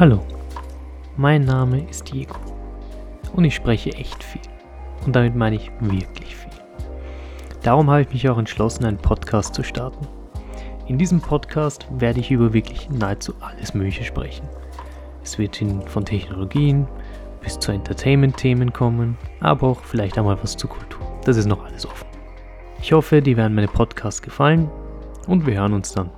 Hallo, mein Name ist Diego und ich spreche echt viel. Und damit meine ich wirklich viel. Darum habe ich mich auch entschlossen, einen Podcast zu starten. In diesem Podcast werde ich über wirklich nahezu alles Mögliche sprechen. Es wird hin von Technologien bis zu Entertainment-Themen kommen, aber auch vielleicht einmal was zur Kultur. Das ist noch alles offen. Ich hoffe, dir werden meine Podcasts gefallen und wir hören uns dann.